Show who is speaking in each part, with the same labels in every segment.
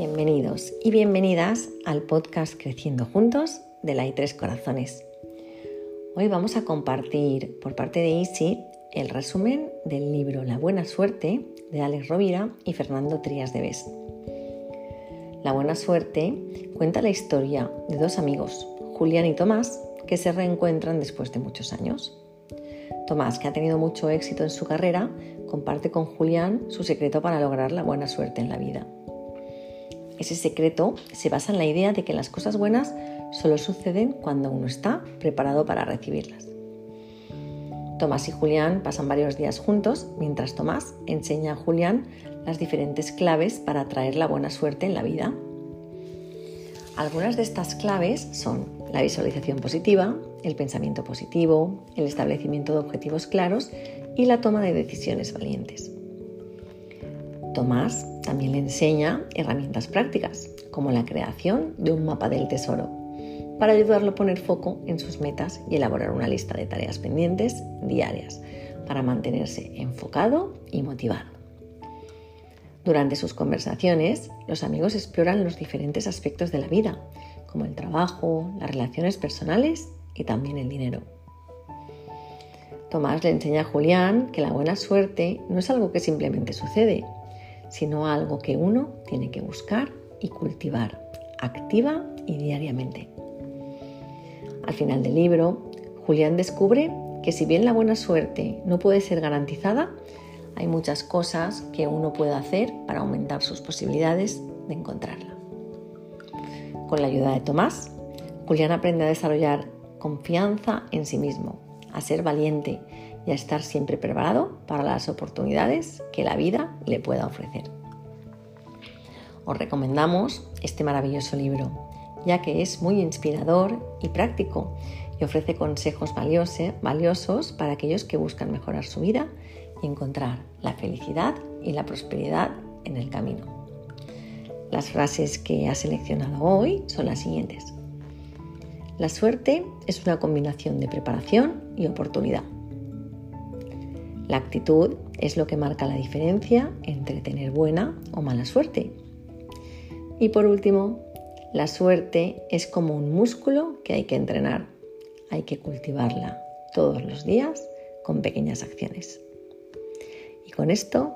Speaker 1: Bienvenidos y bienvenidas al podcast Creciendo Juntos de la I3 Corazones. Hoy vamos a compartir por parte de Isi el resumen del libro La Buena Suerte de Alex Rovira y Fernando Trías de Bes. La Buena Suerte cuenta la historia de dos amigos, Julián y Tomás, que se reencuentran después de muchos años. Tomás, que ha tenido mucho éxito en su carrera, comparte con Julián su secreto para lograr la buena suerte en la vida. Ese secreto se basa en la idea de que las cosas buenas solo suceden cuando uno está preparado para recibirlas. Tomás y Julián pasan varios días juntos mientras Tomás enseña a Julián las diferentes claves para atraer la buena suerte en la vida. Algunas de estas claves son la visualización positiva, el pensamiento positivo, el establecimiento de objetivos claros y la toma de decisiones valientes. Tomás también le enseña herramientas prácticas, como la creación de un mapa del tesoro, para ayudarlo a poner foco en sus metas y elaborar una lista de tareas pendientes diarias, para mantenerse enfocado y motivado. Durante sus conversaciones, los amigos exploran los diferentes aspectos de la vida, como el trabajo, las relaciones personales y también el dinero. Tomás le enseña a Julián que la buena suerte no es algo que simplemente sucede, sino algo que uno tiene que buscar y cultivar, activa y diariamente. Al final del libro, Julián descubre que si bien la buena suerte no puede ser garantizada, hay muchas cosas que uno puede hacer para aumentar sus posibilidades de encontrarla. Con la ayuda de Tomás, Julián aprende a desarrollar confianza en sí mismo, a ser valiente estar siempre preparado para las oportunidades que la vida le pueda ofrecer. Os recomendamos este maravilloso libro, ya que es muy inspirador y práctico y ofrece consejos valiosos para aquellos que buscan mejorar su vida y encontrar la felicidad y la prosperidad en el camino. Las frases que ha seleccionado hoy son las siguientes. La suerte es una combinación de preparación y oportunidad. La actitud es lo que marca la diferencia entre tener buena o mala suerte. Y por último, la suerte es como un músculo que hay que entrenar. Hay que cultivarla todos los días con pequeñas acciones. Y con esto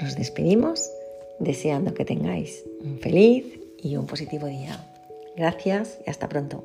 Speaker 1: nos despedimos deseando que tengáis un feliz y un positivo día. Gracias y hasta pronto.